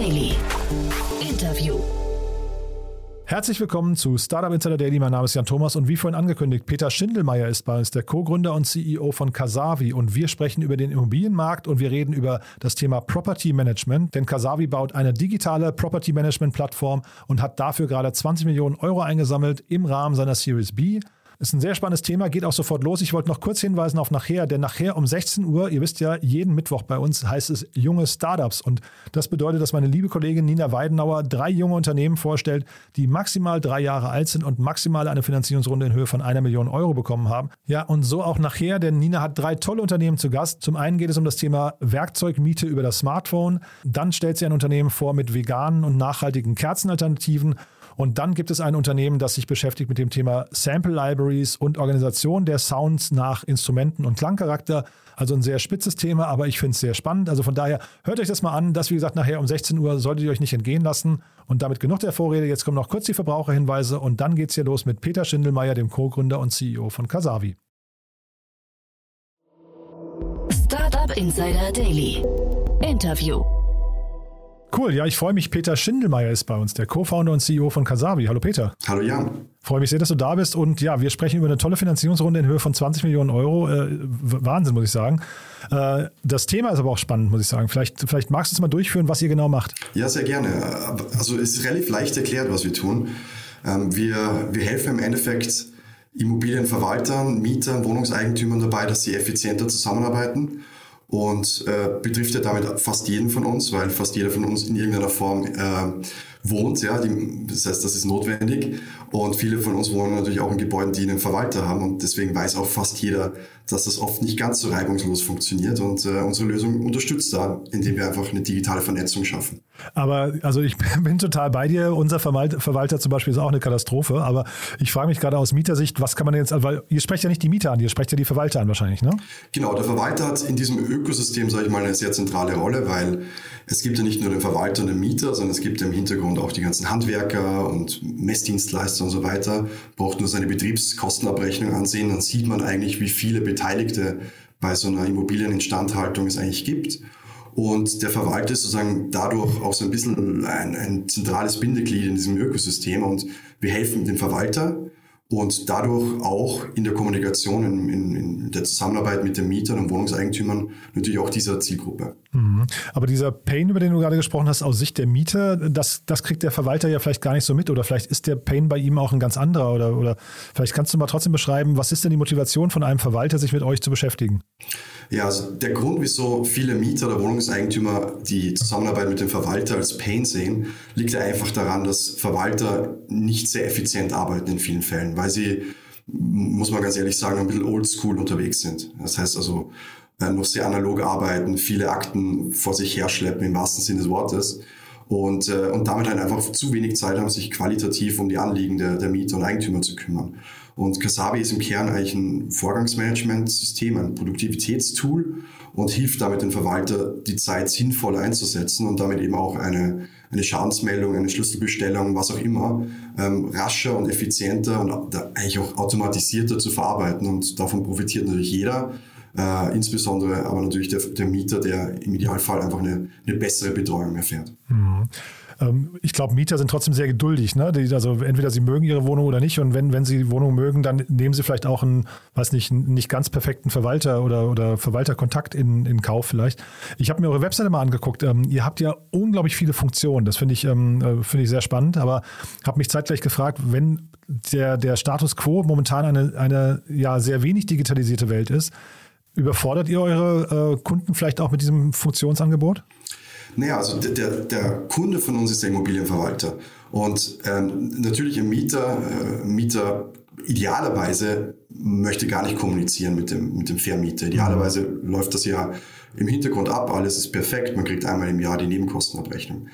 Daily. Interview. Herzlich willkommen zu Startup Insider Daily. Mein Name ist Jan Thomas und wie vorhin angekündigt, Peter Schindelmeier ist bei uns, der Co-Gründer und CEO von Kasavi. Und wir sprechen über den Immobilienmarkt und wir reden über das Thema Property Management. Denn Kasavi baut eine digitale Property Management Plattform und hat dafür gerade 20 Millionen Euro eingesammelt im Rahmen seiner Series B. Ist ein sehr spannendes Thema, geht auch sofort los. Ich wollte noch kurz hinweisen auf nachher, denn nachher um 16 Uhr, ihr wisst ja, jeden Mittwoch bei uns heißt es junge Startups. Und das bedeutet, dass meine liebe Kollegin Nina Weidenauer drei junge Unternehmen vorstellt, die maximal drei Jahre alt sind und maximal eine Finanzierungsrunde in Höhe von einer Million Euro bekommen haben. Ja, und so auch nachher, denn Nina hat drei tolle Unternehmen zu Gast. Zum einen geht es um das Thema Werkzeugmiete über das Smartphone. Dann stellt sie ein Unternehmen vor mit veganen und nachhaltigen Kerzenalternativen. Und dann gibt es ein Unternehmen, das sich beschäftigt mit dem Thema Sample Libraries und Organisation der Sounds nach Instrumenten und Klangcharakter. Also ein sehr spitzes Thema, aber ich finde es sehr spannend. Also von daher hört euch das mal an. Das, wie gesagt, nachher um 16 Uhr solltet ihr euch nicht entgehen lassen. Und damit genug der Vorrede. Jetzt kommen noch kurz die Verbraucherhinweise und dann geht es hier los mit Peter Schindelmeier, dem Co-Gründer und CEO von Kasavi. Startup Insider Daily. Interview. Cool, ja, ich freue mich. Peter Schindelmeier ist bei uns, der Co-Founder und CEO von Kasavi. Hallo Peter. Hallo Jan. Freue mich sehr, dass du da bist. Und ja, wir sprechen über eine tolle Finanzierungsrunde in Höhe von 20 Millionen Euro. Äh, Wahnsinn, muss ich sagen. Äh, das Thema ist aber auch spannend, muss ich sagen. Vielleicht, vielleicht magst du es mal durchführen, was ihr genau macht. Ja, sehr gerne. Also es ist relativ leicht erklärt, was wir tun. Ähm, wir, wir helfen im Endeffekt Immobilienverwaltern, Mietern, Wohnungseigentümern dabei, dass sie effizienter zusammenarbeiten und äh, betrifft ja damit fast jeden von uns, weil fast jeder von uns in irgendeiner Form äh, wohnt. Ja, die, das heißt, das ist notwendig. Und viele von uns wohnen natürlich auch in Gebäuden, die einen Verwalter haben. Und deswegen weiß auch fast jeder, dass das oft nicht ganz so reibungslos funktioniert. Und äh, unsere Lösung unterstützt da, indem wir einfach eine digitale Vernetzung schaffen. Aber also ich bin total bei dir. Unser Verwalter zum Beispiel ist auch eine Katastrophe. Aber ich frage mich gerade aus Mietersicht, was kann man jetzt, weil ihr sprecht ja nicht die Mieter an, ihr sprecht ja die Verwalter an wahrscheinlich, ne? Genau, der Verwalter hat in diesem Ökosystem, sage ich mal, eine sehr zentrale Rolle, weil es gibt ja nicht nur den Verwalter und den Mieter, sondern es gibt im Hintergrund auch die ganzen Handwerker und Messdienstleister und so weiter. Braucht nur seine Betriebskostenabrechnung ansehen, dann sieht man eigentlich, wie viele Beteiligte bei so einer Immobilieninstandhaltung es eigentlich gibt. Und der Verwalter ist sozusagen dadurch auch so ein bisschen ein, ein zentrales Bindeglied in diesem Ökosystem und wir helfen dem Verwalter und dadurch auch in der Kommunikation, in, in, in, der Zusammenarbeit mit den Mietern und Wohnungseigentümern natürlich auch dieser Zielgruppe. Mhm. Aber dieser Pain, über den du gerade gesprochen hast, aus Sicht der Mieter, das, das kriegt der Verwalter ja vielleicht gar nicht so mit oder vielleicht ist der Pain bei ihm auch ein ganz anderer oder, oder vielleicht kannst du mal trotzdem beschreiben, was ist denn die Motivation von einem Verwalter, sich mit euch zu beschäftigen? Ja, also der Grund, wieso viele Mieter oder Wohnungseigentümer die Zusammenarbeit mit dem Verwalter als Pain sehen, liegt ja einfach daran, dass Verwalter nicht sehr effizient arbeiten in vielen Fällen, weil sie, muss man ganz ehrlich sagen, ein bisschen oldschool unterwegs sind. Das heißt also, äh, noch sehr analog arbeiten, viele Akten vor sich herschleppen im wahrsten Sinne des Wortes und, äh, und damit halt einfach zu wenig Zeit haben, sich qualitativ um die Anliegen der, der Mieter und Eigentümer zu kümmern. Und Kasabi ist im Kern eigentlich ein Vorgangsmanagementsystem, ein Produktivitätstool und hilft damit den Verwalter, die Zeit sinnvoll einzusetzen und damit eben auch eine, eine Schadensmeldung, eine Schlüsselbestellung, was auch immer, ähm, rascher und effizienter und eigentlich auch automatisierter zu verarbeiten. Und davon profitiert natürlich jeder. Äh, insbesondere aber natürlich der, der, Mieter, der im Idealfall einfach eine, eine bessere Betreuung erfährt. Mhm. Ähm, ich glaube, Mieter sind trotzdem sehr geduldig. Ne? Die, also entweder sie mögen ihre Wohnung oder nicht. Und wenn, wenn sie die Wohnung mögen, dann nehmen sie vielleicht auch einen, weiß nicht, einen nicht ganz perfekten Verwalter oder, oder Verwalterkontakt in, in Kauf vielleicht. Ich habe mir eure Webseite mal angeguckt. Ähm, ihr habt ja unglaublich viele Funktionen. Das finde ich, ähm, äh, find ich sehr spannend. Aber habe mich zeitgleich gefragt, wenn der, der Status quo momentan eine, eine ja, sehr wenig digitalisierte Welt ist, überfordert ihr eure äh, Kunden vielleicht auch mit diesem Funktionsangebot? Naja, also der, der Kunde von uns ist der Immobilienverwalter. Und ähm, natürlich ein Mieter, äh, Mieter idealerweise möchte gar nicht kommunizieren mit dem, mit dem Vermieter. Idealerweise läuft das ja im Hintergrund ab, alles ist perfekt, man kriegt einmal im Jahr die Nebenkostenabrechnung.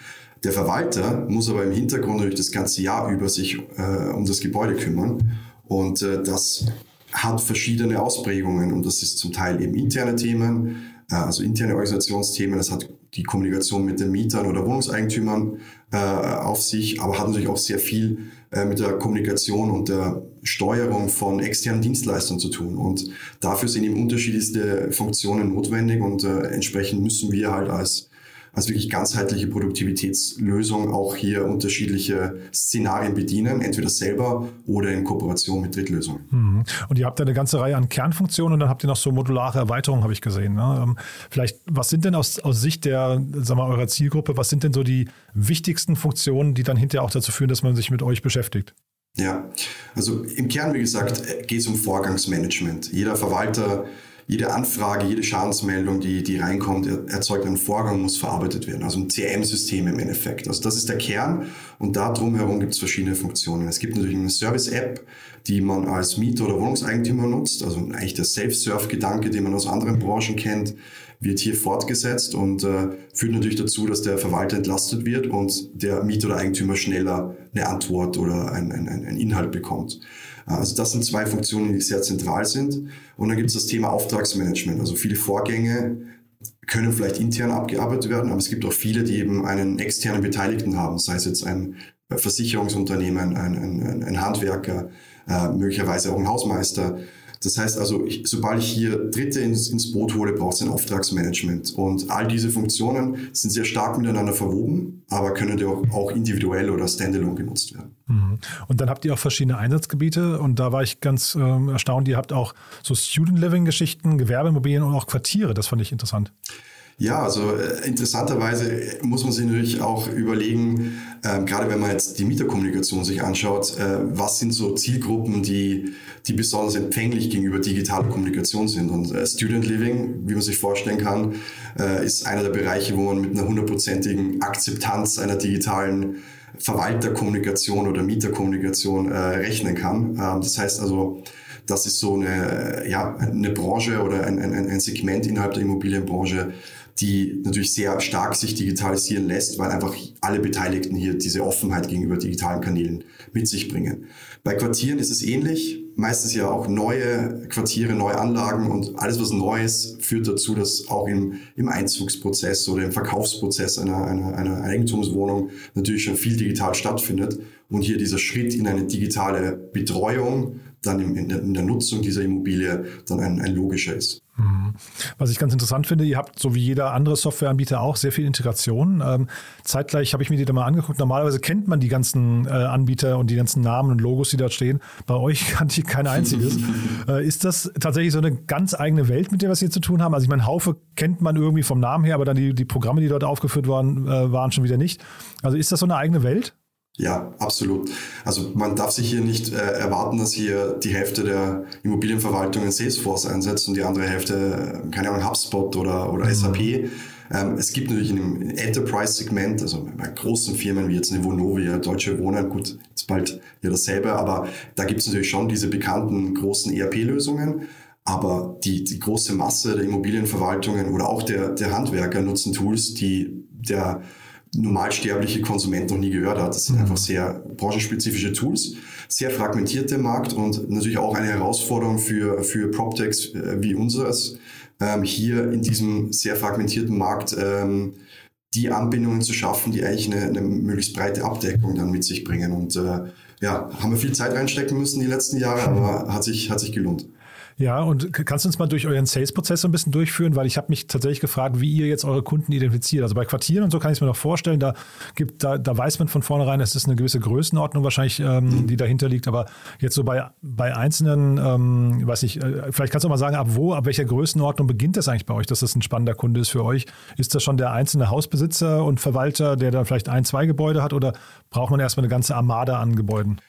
Der Verwalter muss aber im Hintergrund natürlich das ganze Jahr über sich äh, um das Gebäude kümmern. Und äh, das hat verschiedene Ausprägungen und das ist zum Teil eben interne Themen, äh, also interne Organisationsthemen, das hat die Kommunikation mit den Mietern oder Wohnungseigentümern äh, auf sich, aber hat natürlich auch sehr viel äh, mit der Kommunikation und der Steuerung von externen Dienstleistern zu tun. Und dafür sind eben unterschiedlichste Funktionen notwendig und äh, entsprechend müssen wir halt als als wirklich ganzheitliche Produktivitätslösung auch hier unterschiedliche Szenarien bedienen, entweder selber oder in Kooperation mit Drittlösungen. Mhm. Und ihr habt ja eine ganze Reihe an Kernfunktionen und dann habt ihr noch so modulare Erweiterungen, habe ich gesehen. Ne? Ähm, vielleicht, was sind denn aus, aus Sicht der, sagen wir, eurer Zielgruppe, was sind denn so die wichtigsten Funktionen, die dann hinterher auch dazu führen, dass man sich mit euch beschäftigt? Ja, also im Kern, wie gesagt, geht es um Vorgangsmanagement. Jeder Verwalter jede Anfrage, jede Schadensmeldung, die, die reinkommt, erzeugt einen Vorgang, muss verarbeitet werden. Also ein CRM-System im Endeffekt. Also das ist der Kern und da drumherum gibt es verschiedene Funktionen. Es gibt natürlich eine Service-App, die man als Mieter oder Wohnungseigentümer nutzt. Also eigentlich der Self-Serve-Gedanke, den man aus anderen Branchen kennt, wird hier fortgesetzt und äh, führt natürlich dazu, dass der Verwalter entlastet wird und der Mieter oder Eigentümer schneller eine Antwort oder ein, ein, ein Inhalt bekommt. Also das sind zwei Funktionen, die sehr zentral sind. Und dann gibt es das Thema Auftragsmanagement. Also viele Vorgänge können vielleicht intern abgearbeitet werden, aber es gibt auch viele, die eben einen externen Beteiligten haben, sei es jetzt ein Versicherungsunternehmen, ein, ein, ein Handwerker, äh, möglicherweise auch ein Hausmeister. Das heißt also, ich, sobald ich hier Dritte ins, ins Boot hole, braucht es ein Auftragsmanagement. Und all diese Funktionen sind sehr stark miteinander verwoben, aber können auch, auch individuell oder standalone genutzt werden. Mhm. Und dann habt ihr auch verschiedene Einsatzgebiete und da war ich ganz äh, erstaunt, ihr habt auch so Student Living Geschichten, Gewerbeimmobilien und auch Quartiere, das fand ich interessant. Ja, also äh, interessanterweise muss man sich natürlich auch überlegen, äh, gerade wenn man jetzt die Mieterkommunikation sich anschaut, äh, was sind so Zielgruppen, die, die besonders empfänglich gegenüber digitaler Kommunikation sind. Und äh, Student Living, wie man sich vorstellen kann, äh, ist einer der Bereiche, wo man mit einer hundertprozentigen Akzeptanz einer digitalen Verwalterkommunikation oder Mieterkommunikation äh, rechnen kann. Ähm, das heißt also, das ist so eine, ja, eine Branche oder ein, ein, ein Segment innerhalb der Immobilienbranche, die natürlich sehr stark sich digitalisieren lässt, weil einfach alle Beteiligten hier diese Offenheit gegenüber digitalen Kanälen mit sich bringen. Bei Quartieren ist es ähnlich. Meistens ja auch neue Quartiere, neue Anlagen und alles, was Neues, führt dazu, dass auch im, im Einzugsprozess oder im Verkaufsprozess einer, einer, einer Eigentumswohnung natürlich schon viel digital stattfindet. Und hier dieser Schritt in eine digitale Betreuung, dann in, der, in der Nutzung dieser Immobilie dann ein, ein logischer ist. Mhm. Was ich ganz interessant finde, ihr habt so wie jeder andere Softwareanbieter auch sehr viel Integration. Ähm, zeitgleich habe ich mir die da mal angeguckt. Normalerweise kennt man die ganzen äh, Anbieter und die ganzen Namen und Logos, die dort stehen. Bei euch kannte ich kein einziges. äh, ist das tatsächlich so eine ganz eigene Welt, mit der wir es hier zu tun haben? Also ich meine, Haufe kennt man irgendwie vom Namen her, aber dann die, die Programme, die dort aufgeführt waren, äh, waren schon wieder nicht. Also ist das so eine eigene Welt? Ja, absolut. Also man darf sich hier nicht äh, erwarten, dass hier die Hälfte der Immobilienverwaltung in Salesforce einsetzt und die andere Hälfte, äh, keine Ahnung, HubSpot oder, oder mhm. SAP. Ähm, es gibt natürlich in dem Enterprise-Segment, also bei großen Firmen wie jetzt eine Vonovia, Deutsche Wohnen, gut, ist bald ja dasselbe, aber da gibt es natürlich schon diese bekannten großen ERP-Lösungen. Aber die, die große Masse der Immobilienverwaltungen oder auch der, der Handwerker nutzen Tools, die der normalsterbliche Konsument noch nie gehört hat. Das sind mhm. einfach sehr branchenspezifische Tools, sehr fragmentierte Markt und natürlich auch eine Herausforderung für, für PropTechs äh, wie unseres, ähm, hier in diesem sehr fragmentierten Markt ähm, die Anbindungen zu schaffen, die eigentlich eine, eine möglichst breite Abdeckung dann mit sich bringen. Und äh, ja, haben wir viel Zeit reinstecken müssen die letzten Jahre, aber hat sich, hat sich gelohnt. Ja, und kannst du uns mal durch euren Sales-Prozess ein bisschen durchführen? Weil ich habe mich tatsächlich gefragt, wie ihr jetzt eure Kunden identifiziert. Also bei Quartieren und so kann ich es mir noch vorstellen, da, gibt, da, da weiß man von vornherein, es ist eine gewisse Größenordnung wahrscheinlich, ähm, die dahinter liegt. Aber jetzt so bei, bei einzelnen, ähm, weiß ich, äh, vielleicht kannst du mal sagen, ab wo, ab welcher Größenordnung beginnt das eigentlich bei euch, dass das ein spannender Kunde ist für euch? Ist das schon der einzelne Hausbesitzer und Verwalter, der da vielleicht ein, zwei Gebäude hat oder braucht man erstmal eine ganze Armada an Gebäuden?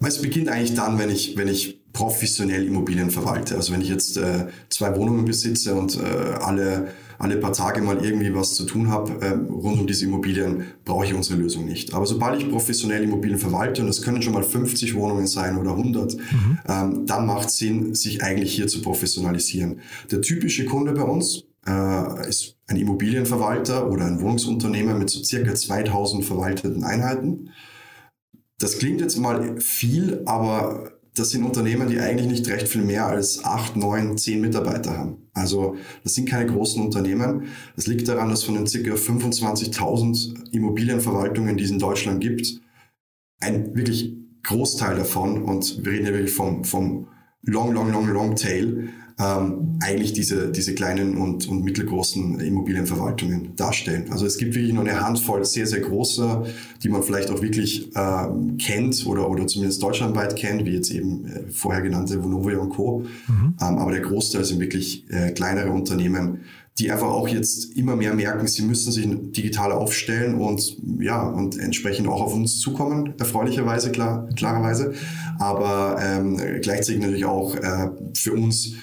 Es beginnt eigentlich dann, wenn ich, wenn ich professionell Immobilien verwalte. Also wenn ich jetzt äh, zwei Wohnungen besitze und äh, alle, alle paar Tage mal irgendwie was zu tun habe äh, rund um diese Immobilien, brauche ich unsere Lösung nicht. Aber sobald ich professionell Immobilien verwalte, und es können schon mal 50 Wohnungen sein oder 100, mhm. ähm, dann macht es Sinn, sich eigentlich hier zu professionalisieren. Der typische Kunde bei uns äh, ist ein Immobilienverwalter oder ein Wohnungsunternehmer mit so circa 2000 verwalteten Einheiten. Das klingt jetzt mal viel, aber das sind Unternehmen, die eigentlich nicht recht viel mehr als acht, neun, zehn Mitarbeiter haben. Also das sind keine großen Unternehmen. Das liegt daran, dass von den ca. 25.000 Immobilienverwaltungen, die es in Deutschland gibt, ein wirklich Großteil davon, und wir reden ja wirklich vom, vom long, long, long, long tail ähm, eigentlich diese, diese kleinen und, und mittelgroßen Immobilienverwaltungen darstellen. Also es gibt wirklich nur eine Handvoll sehr, sehr großer, die man vielleicht auch wirklich ähm, kennt oder, oder zumindest deutschlandweit kennt, wie jetzt eben äh, vorher genannte Vonovia und Co. Mhm. Ähm, aber der Großteil sind wirklich äh, kleinere Unternehmen, die einfach auch jetzt immer mehr merken, sie müssen sich digital aufstellen und ja, und entsprechend auch auf uns zukommen, erfreulicherweise, klar, klarerweise. Aber ähm, gleichzeitig natürlich auch äh, für uns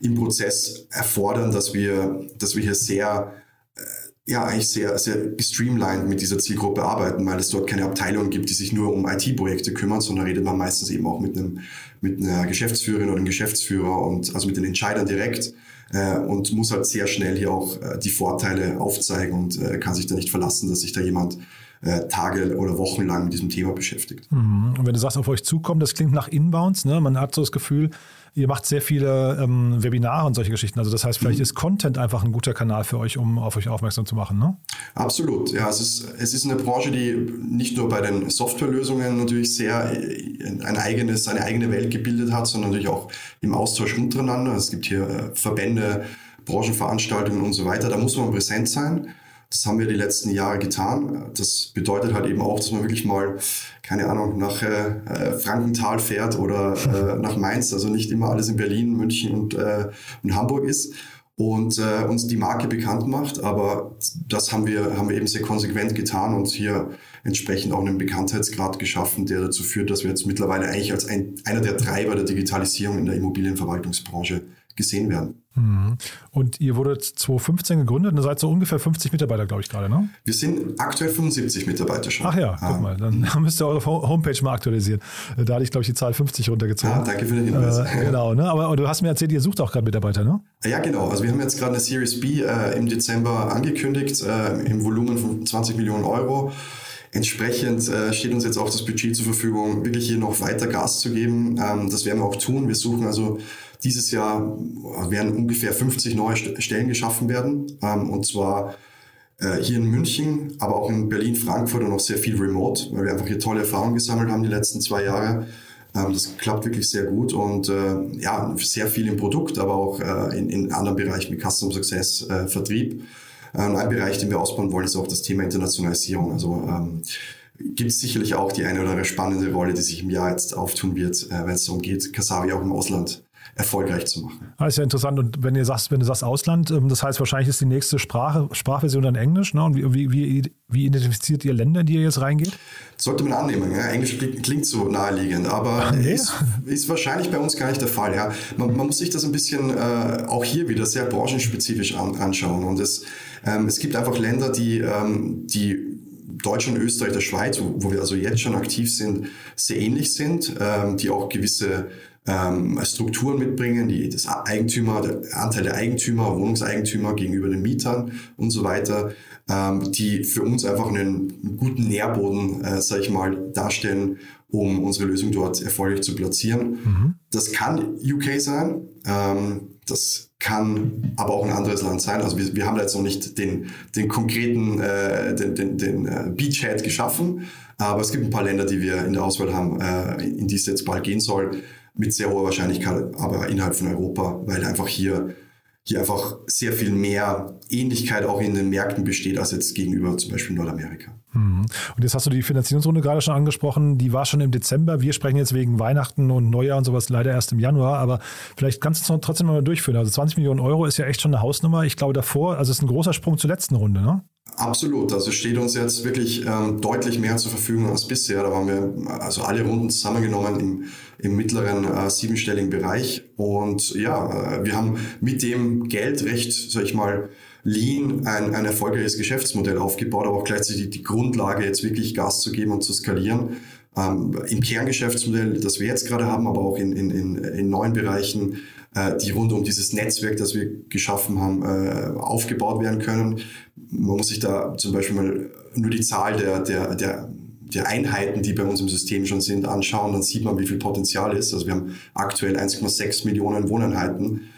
im Prozess erfordern, dass wir, dass wir hier sehr äh, ja, eigentlich sehr, sehr gestreamlined mit dieser Zielgruppe arbeiten, weil es dort keine Abteilung gibt, die sich nur um IT-Projekte kümmern, sondern redet man meistens eben auch mit einem, mit einer Geschäftsführerin oder einem Geschäftsführer und also mit den Entscheidern direkt äh, und muss halt sehr schnell hier auch äh, die Vorteile aufzeigen und äh, kann sich da nicht verlassen, dass sich da jemand äh, Tage oder Wochen lang mit diesem Thema beschäftigt. Mhm. Und wenn du sagst, auf euch zukommen, das klingt nach Inbounds, ne? man hat so das Gefühl, Ihr macht sehr viele ähm, Webinare und solche Geschichten. Also das heißt, vielleicht mhm. ist Content einfach ein guter Kanal für euch, um auf euch aufmerksam zu machen. Ne? Absolut. Ja, es ist, es ist eine Branche, die nicht nur bei den Softwarelösungen natürlich sehr äh, ein eigenes, eine eigene Welt gebildet hat, sondern natürlich auch im Austausch untereinander. Es gibt hier äh, Verbände, Branchenveranstaltungen und so weiter. Da muss man präsent sein. Das haben wir die letzten Jahre getan. Das bedeutet halt eben auch, dass man wirklich mal, keine Ahnung, nach äh, Frankenthal fährt oder äh, nach Mainz, also nicht immer alles in Berlin, München und, äh, und Hamburg ist und äh, uns die Marke bekannt macht. Aber das haben wir, haben wir eben sehr konsequent getan und hier entsprechend auch einen Bekanntheitsgrad geschaffen, der dazu führt, dass wir jetzt mittlerweile eigentlich als ein, einer der Treiber der Digitalisierung in der Immobilienverwaltungsbranche gesehen werden. Mhm. Und ihr wurdet 2015 gegründet und seid so ungefähr 50 Mitarbeiter, glaube ich, gerade, ne? Wir sind aktuell 75 Mitarbeiter schon. Ach ja, ah. guck mal, dann müsst ihr eure Homepage mal aktualisieren. Da hatte ich, glaube ich, die Zahl 50 runtergezogen. Ah, danke für den Hinweis. Äh, genau, ne? aber du hast mir erzählt, ihr sucht auch gerade Mitarbeiter, ne? Ja, genau. Also wir haben jetzt gerade eine Series B äh, im Dezember angekündigt, äh, im Volumen von 20 Millionen Euro. Entsprechend äh, steht uns jetzt auch das Budget zur Verfügung, wirklich hier noch weiter Gas zu geben. Ähm, das werden wir auch tun. Wir suchen also dieses Jahr werden ungefähr 50 neue Stellen geschaffen werden. Ähm, und zwar äh, hier in München, aber auch in Berlin, Frankfurt und noch sehr viel remote, weil wir einfach hier tolle Erfahrungen gesammelt haben die letzten zwei Jahre. Ähm, das klappt wirklich sehr gut und äh, ja, sehr viel im Produkt, aber auch äh, in, in anderen Bereichen wie Custom Success, Vertrieb. Ähm, ein Bereich, den wir ausbauen wollen, ist auch das Thema Internationalisierung. Also ähm, gibt es sicherlich auch die eine oder andere spannende Rolle, die sich im Jahr jetzt auftun wird, wenn es darum geht, Kasavi auch im Ausland erfolgreich zu machen. Das ah, ist ja interessant. Und wenn ihr sagst, wenn du sagst Ausland, ähm, das heißt wahrscheinlich ist die nächste Sprache, Sprachversion dann Englisch. Ne? Und wie, wie, wie identifiziert ihr Länder, in die ihr jetzt reingeht? Sollte man annehmen. Ja? Englisch klingt so naheliegend, aber nee. ist, ist, wahrscheinlich bei uns gar nicht der Fall. Ja? Man, man muss sich das ein bisschen äh, auch hier wieder sehr branchenspezifisch an, anschauen. Und es, es gibt einfach Länder, die, ähm, die Deutschland, Österreich, der Schweiz, wo, wir also jetzt schon aktiv sind, sehr ähnlich sind, ähm, die auch gewisse ähm, Strukturen mitbringen, die das Eigentümer, der Anteil der Eigentümer, Wohnungseigentümer gegenüber den Mietern und so weiter, ähm, die für uns einfach einen guten Nährboden, äh, sage ich mal, darstellen, um unsere Lösung dort erfolgreich zu platzieren. Mhm. Das kann UK sein, ähm, das kann aber auch ein anderes Land sein. Also wir, wir haben da jetzt noch nicht den, den konkreten, äh, den, den, den äh, Beachhead geschaffen, aber es gibt ein paar Länder, die wir in der Auswahl haben, äh, in die es jetzt bald gehen soll mit sehr hoher Wahrscheinlichkeit aber innerhalb von Europa, weil einfach hier, hier einfach sehr viel mehr Ähnlichkeit auch in den Märkten besteht als jetzt gegenüber zum Beispiel Nordamerika. Mhm. Und jetzt hast du die Finanzierungsrunde gerade schon angesprochen, die war schon im Dezember. Wir sprechen jetzt wegen Weihnachten und Neujahr und sowas leider erst im Januar, aber vielleicht kannst du es trotzdem mal durchführen. Also 20 Millionen Euro ist ja echt schon eine Hausnummer. Ich glaube davor, also es ist ein großer Sprung zur letzten Runde, ne? Absolut. Also steht uns jetzt wirklich ähm, deutlich mehr zur Verfügung als bisher. Da waren wir also alle Runden zusammengenommen im, im mittleren äh, siebenstelligen Bereich. Und ja, äh, wir haben mit dem Geld recht, sag ich mal, lean ein, ein erfolgreiches Geschäftsmodell aufgebaut, aber auch gleichzeitig die, die Grundlage, jetzt wirklich Gas zu geben und zu skalieren. Ähm, Im Kerngeschäftsmodell, das wir jetzt gerade haben, aber auch in, in, in, in neuen Bereichen, äh, die rund um dieses Netzwerk, das wir geschaffen haben, äh, aufgebaut werden können. Man muss sich da zum Beispiel mal nur die Zahl der, der, der der Einheiten, die bei uns im System schon sind, anschauen, dann sieht man, wie viel Potenzial ist. Also wir haben aktuell 1,6 Millionen Wohneinheiten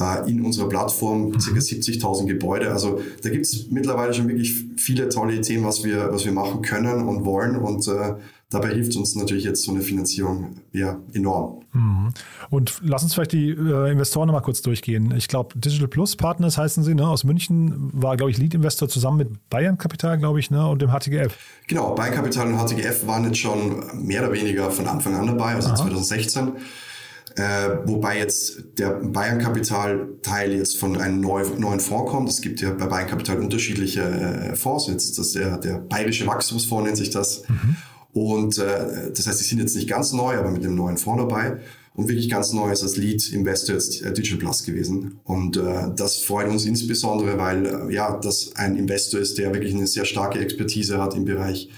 äh, in unserer Plattform, ca. 70.000 Gebäude. Also da gibt es mittlerweile schon wirklich viele tolle Ideen, was wir, was wir machen können und wollen. Und äh, dabei hilft uns natürlich jetzt so eine Finanzierung ja enorm. Mhm. Und lass uns vielleicht die äh, Investoren nochmal kurz durchgehen. Ich glaube, Digital Plus Partners heißen sie, ne, aus München, war, glaube ich, Lead-Investor zusammen mit Bayern Kapital, glaube ich, ne, und dem HTGF. Genau, Bayern Kapital und HTGF waren jetzt schon mehr oder weniger von Anfang an dabei, also Aha. 2016. Äh, wobei jetzt der Bayern Kapital Teil jetzt von einem neu, neuen Fonds kommt. Es gibt ja bei Bayern Kapital unterschiedliche äh, Fonds. Jetzt das der, der Bayerische Wachstumsfonds nennt sich das. Mhm. Und äh, das heißt, die sind jetzt nicht ganz neu, aber mit dem neuen Fonds dabei. Und wirklich ganz neu ist als Lead Investor jetzt äh, Digital Plus gewesen. Und äh, das freut uns insbesondere, weil äh, ja, das ein Investor ist, der wirklich eine sehr starke Expertise hat im Bereich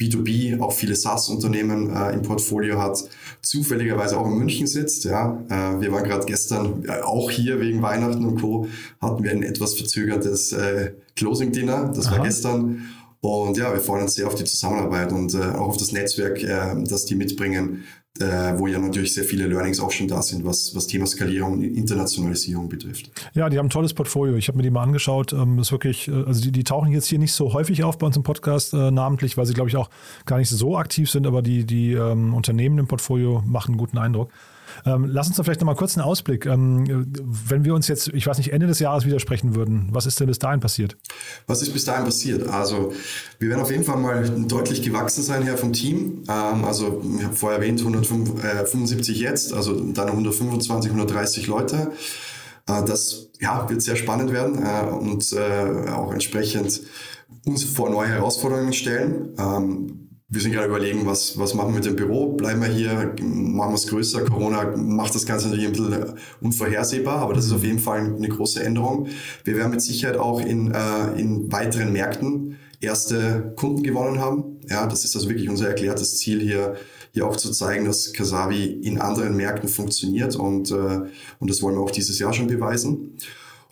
B2B auch viele SaaS-Unternehmen äh, im Portfolio hat, zufälligerweise auch in München sitzt. Ja, äh, wir waren gerade gestern äh, auch hier wegen Weihnachten und Co. hatten wir ein etwas verzögertes äh, Closing Dinner. Das Aha. war gestern. Und ja, wir freuen uns sehr auf die Zusammenarbeit und äh, auch auf das Netzwerk, äh, das die mitbringen, äh, wo ja natürlich sehr viele Learnings auch schon da sind, was, was Thema Skalierung und Internationalisierung betrifft. Ja, die haben ein tolles Portfolio. Ich habe mir die mal angeschaut. Ähm, ist wirklich, äh, also die, die tauchen jetzt hier nicht so häufig auf bei uns im Podcast äh, namentlich, weil sie, glaube ich, auch gar nicht so aktiv sind, aber die, die ähm, Unternehmen im Portfolio machen einen guten Eindruck. Ähm, lass uns doch vielleicht noch mal kurz einen Ausblick. Ähm, wenn wir uns jetzt, ich weiß nicht, Ende des Jahres widersprechen würden, was ist denn bis dahin passiert? Was ist bis dahin passiert? Also, wir werden auf jeden Fall mal deutlich gewachsen sein hier vom Team. Ähm, also, ich habe vorher erwähnt, 175 äh, jetzt, also dann 125, 130 Leute. Äh, das ja, wird sehr spannend werden äh, und auch entsprechend uns vor neue Herausforderungen stellen. Wir sind gerade überlegen, was, was machen wir mit dem Büro? Bleiben wir hier? Machen wir es größer? Corona macht das Ganze natürlich ein bisschen unvorhersehbar, aber das ist auf jeden Fall eine große Änderung. Wir werden mit Sicherheit auch in, äh, in weiteren Märkten erste Kunden gewonnen haben. Ja, das ist also wirklich unser erklärtes Ziel hier, hier auch zu zeigen, dass Kasavi in anderen Märkten funktioniert und, äh, und das wollen wir auch dieses Jahr schon beweisen.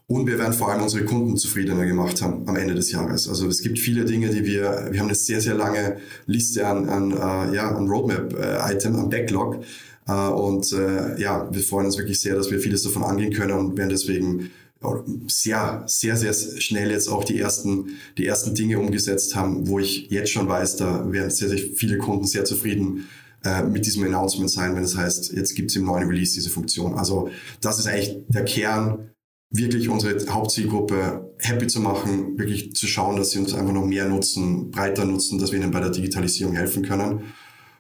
Und wir werden vor allem unsere Kunden zufriedener gemacht haben am Ende des Jahres. Also es gibt viele Dinge, die wir, wir haben eine sehr, sehr lange Liste an, an, äh, ja, an Roadmap-Item, äh, am Backlog. Äh, und äh, ja, wir freuen uns wirklich sehr, dass wir vieles davon angehen können und werden deswegen sehr, sehr, sehr schnell jetzt auch die ersten, die ersten Dinge umgesetzt haben, wo ich jetzt schon weiß, da werden sehr, sehr viele Kunden sehr zufrieden äh, mit diesem Announcement sein, wenn es das heißt, jetzt gibt es im neuen Release diese Funktion. Also das ist eigentlich der Kern wirklich unsere Hauptzielgruppe happy zu machen, wirklich zu schauen, dass sie uns einfach noch mehr nutzen, breiter nutzen, dass wir ihnen bei der Digitalisierung helfen können.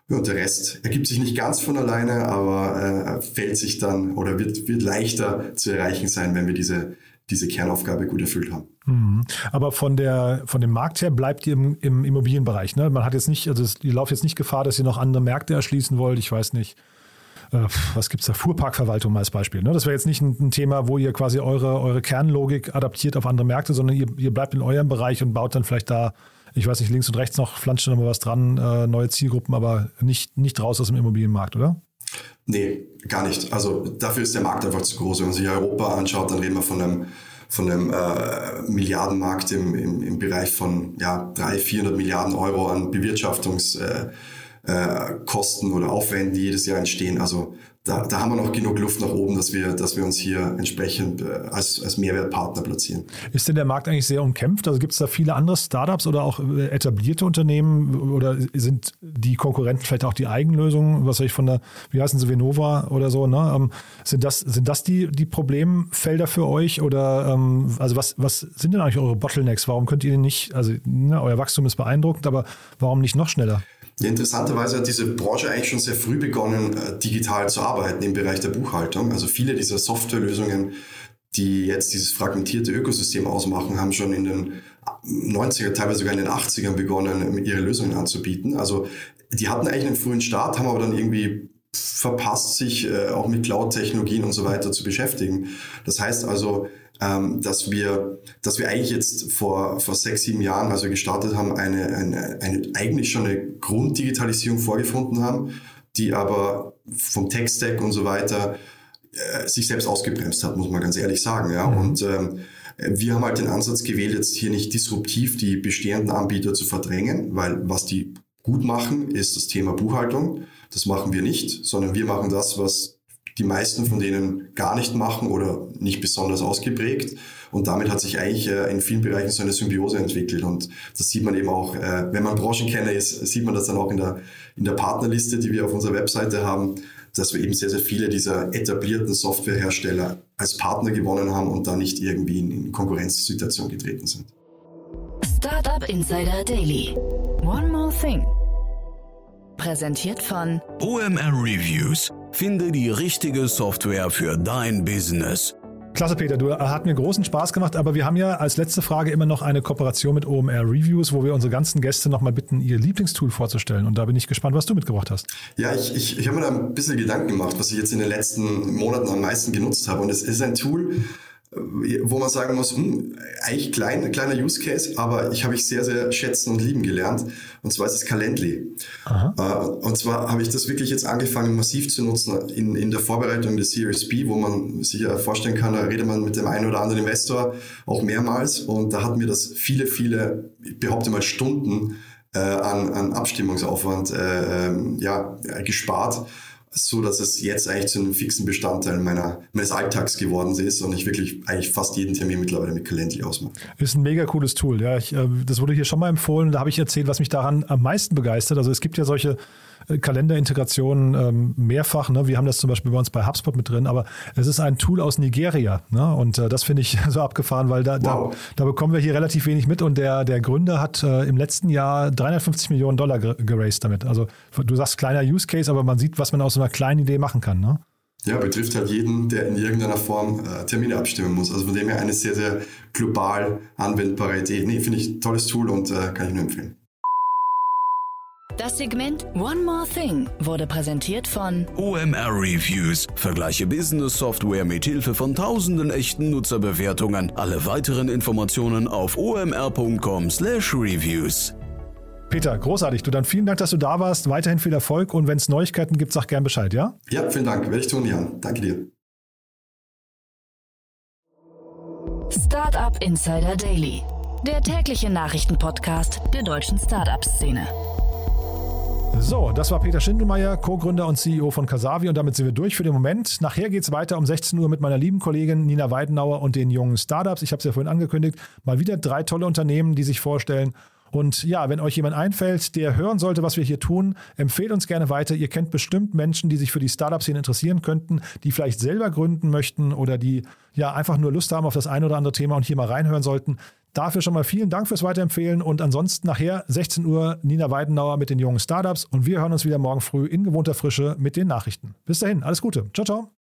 und der Rest ergibt sich nicht ganz von alleine, aber äh, fällt sich dann oder wird, wird leichter zu erreichen sein, wenn wir diese, diese Kernaufgabe gut erfüllt haben. Mhm. Aber von, der, von dem Markt her bleibt ihr im, im Immobilienbereich. Ne? Man hat jetzt nicht, also ihr lauft jetzt nicht Gefahr, dass ihr noch andere Märkte erschließen wollt. Ich weiß nicht was gibt es da, Fuhrparkverwaltung als Beispiel. Ne? Das wäre jetzt nicht ein, ein, Thema, wo ihr quasi eure, eure Kernlogik adaptiert auf andere Märkte, sondern ihr, ihr bleibt in eurem Bereich und baut dann vielleicht da, ich weiß nicht, links und rechts noch, flanscht dann mal was dran, äh, neue Zielgruppen, aber nicht, nicht raus aus dem Immobilienmarkt, oder? Nee, gar nicht. Also dafür ist der Markt einfach zu groß. Wenn man sich Europa anschaut, dann reden wir von einem, von einem äh, Milliardenmarkt im, im, im Bereich von ja, 300, 400 Milliarden Euro an Bewirtschaftungs- äh, äh, Kosten oder Aufwände, die jedes Jahr entstehen. Also da, da haben wir noch genug Luft nach oben, dass wir, dass wir uns hier entsprechend äh, als, als Mehrwertpartner platzieren. Ist denn der Markt eigentlich sehr umkämpft? Also gibt es da viele andere Startups oder auch äh, etablierte Unternehmen oder sind die Konkurrenten vielleicht auch die Eigenlösungen, was soll ich von der, wie heißen sie, Venova oder so, ne? Ähm, sind das, sind das die, die Problemfelder für euch oder ähm, also was, was sind denn eigentlich eure Bottlenecks? Warum könnt ihr nicht, also ne, euer Wachstum ist beeindruckend, aber warum nicht noch schneller? Ja, interessanterweise hat diese Branche eigentlich schon sehr früh begonnen, äh, digital zu arbeiten im Bereich der Buchhaltung. Also viele dieser Softwarelösungen, die jetzt dieses fragmentierte Ökosystem ausmachen, haben schon in den 90er, teilweise sogar in den 80ern begonnen, ihre Lösungen anzubieten. Also die hatten eigentlich einen frühen Start, haben aber dann irgendwie verpasst, sich äh, auch mit Cloud-Technologien und so weiter zu beschäftigen. Das heißt also, ähm, dass wir, dass wir eigentlich jetzt vor, vor sechs, sieben Jahren, als wir gestartet haben, eine, eine, eine eigentlich schon eine Grunddigitalisierung vorgefunden haben, die aber vom Tech-Stack und so weiter äh, sich selbst ausgebremst hat, muss man ganz ehrlich sagen. Ja. Mhm. Und ähm, wir haben halt den Ansatz gewählt, jetzt hier nicht disruptiv die bestehenden Anbieter zu verdrängen, weil was die gut machen, ist das Thema Buchhaltung. Das machen wir nicht, sondern wir machen das, was die meisten von denen gar nicht machen oder nicht besonders ausgeprägt. Und damit hat sich eigentlich äh, in vielen Bereichen so eine Symbiose entwickelt. Und das sieht man eben auch, äh, wenn man Branchenkenner ist, sieht man das dann auch in der, in der Partnerliste, die wir auf unserer Webseite haben, dass wir eben sehr, sehr viele dieser etablierten Softwarehersteller als Partner gewonnen haben und da nicht irgendwie in, in Konkurrenzsituation getreten sind. Startup Insider Daily. One more thing. Präsentiert von OMR Reviews. Finde die richtige Software für dein Business. Klasse, Peter, du hat mir großen Spaß gemacht, aber wir haben ja als letzte Frage immer noch eine Kooperation mit OMR Reviews, wo wir unsere ganzen Gäste nochmal bitten, ihr Lieblingstool vorzustellen. Und da bin ich gespannt, was du mitgebracht hast. Ja, ich, ich, ich habe mir da ein bisschen Gedanken gemacht, was ich jetzt in den letzten Monaten am meisten genutzt habe. Und es ist ein Tool, wo man sagen muss, hm, eigentlich klein, kleiner Use Case, aber ich habe ich sehr, sehr schätzen und lieben gelernt. Und zwar ist es Calendly. Aha. Äh, und zwar habe ich das wirklich jetzt angefangen, massiv zu nutzen in, in der Vorbereitung der Series B, wo man sich ja vorstellen kann, da redet man mit dem einen oder anderen Investor auch mehrmals. Und da hat mir das viele, viele, ich behaupte mal Stunden äh, an, an Abstimmungsaufwand äh, ähm, ja, gespart so dass es jetzt eigentlich zu einem fixen Bestandteil meiner, meines Alltags geworden ist und ich wirklich eigentlich fast jeden Termin mittlerweile mit Calendly ausmache. Ist ein mega cooles Tool. Ja, ich, äh, das wurde hier schon mal empfohlen. Da habe ich erzählt, was mich daran am meisten begeistert. Also es gibt ja solche Kalenderintegrationen ähm, mehrfach. Ne? Wir haben das zum Beispiel bei uns bei HubSpot mit drin, aber es ist ein Tool aus Nigeria. Ne? Und äh, das finde ich so abgefahren, weil da, wow. da, da, bekommen wir hier relativ wenig mit. Und der, der Gründer hat äh, im letzten Jahr 350 Millionen Dollar geraced damit. Also du sagst kleiner Use Case, aber man sieht, was man aus so einer kleinen Idee machen kann. Ne? Ja, betrifft halt jeden, der in irgendeiner Form äh, Termine abstimmen muss. Also von dem her eine sehr, sehr global anwendbare Idee. Nee, finde ich ein tolles Tool und äh, kann ich nur empfehlen. Das Segment One More Thing wurde präsentiert von OMR Reviews. Vergleiche Business Software mit Hilfe von tausenden echten Nutzerbewertungen. Alle weiteren Informationen auf omr.com/reviews. Peter, großartig. Du dann vielen Dank, dass du da warst. Weiterhin viel Erfolg und wenn es Neuigkeiten gibt, sag gern Bescheid, ja? Ja, vielen Dank. Werde ich tun, Jan. Danke dir. Startup Insider Daily, der tägliche Nachrichtenpodcast der deutschen Startup-Szene. So, das war Peter Schindelmeier, Co-Gründer und CEO von Kasavi und damit sind wir durch für den Moment. Nachher geht es weiter um 16 Uhr mit meiner lieben Kollegin Nina Weidenauer und den jungen Startups. Ich habe es ja vorhin angekündigt. Mal wieder drei tolle Unternehmen, die sich vorstellen. Und ja, wenn euch jemand einfällt, der hören sollte, was wir hier tun, empfehlt uns gerne weiter. Ihr kennt bestimmt Menschen, die sich für die Startup-Szene interessieren könnten, die vielleicht selber gründen möchten oder die ja einfach nur Lust haben auf das ein oder andere Thema und hier mal reinhören sollten. Dafür schon mal vielen Dank fürs Weiterempfehlen und ansonsten nachher 16 Uhr Nina Weidenauer mit den jungen Startups und wir hören uns wieder morgen früh in gewohnter Frische mit den Nachrichten. Bis dahin, alles Gute. Ciao, ciao.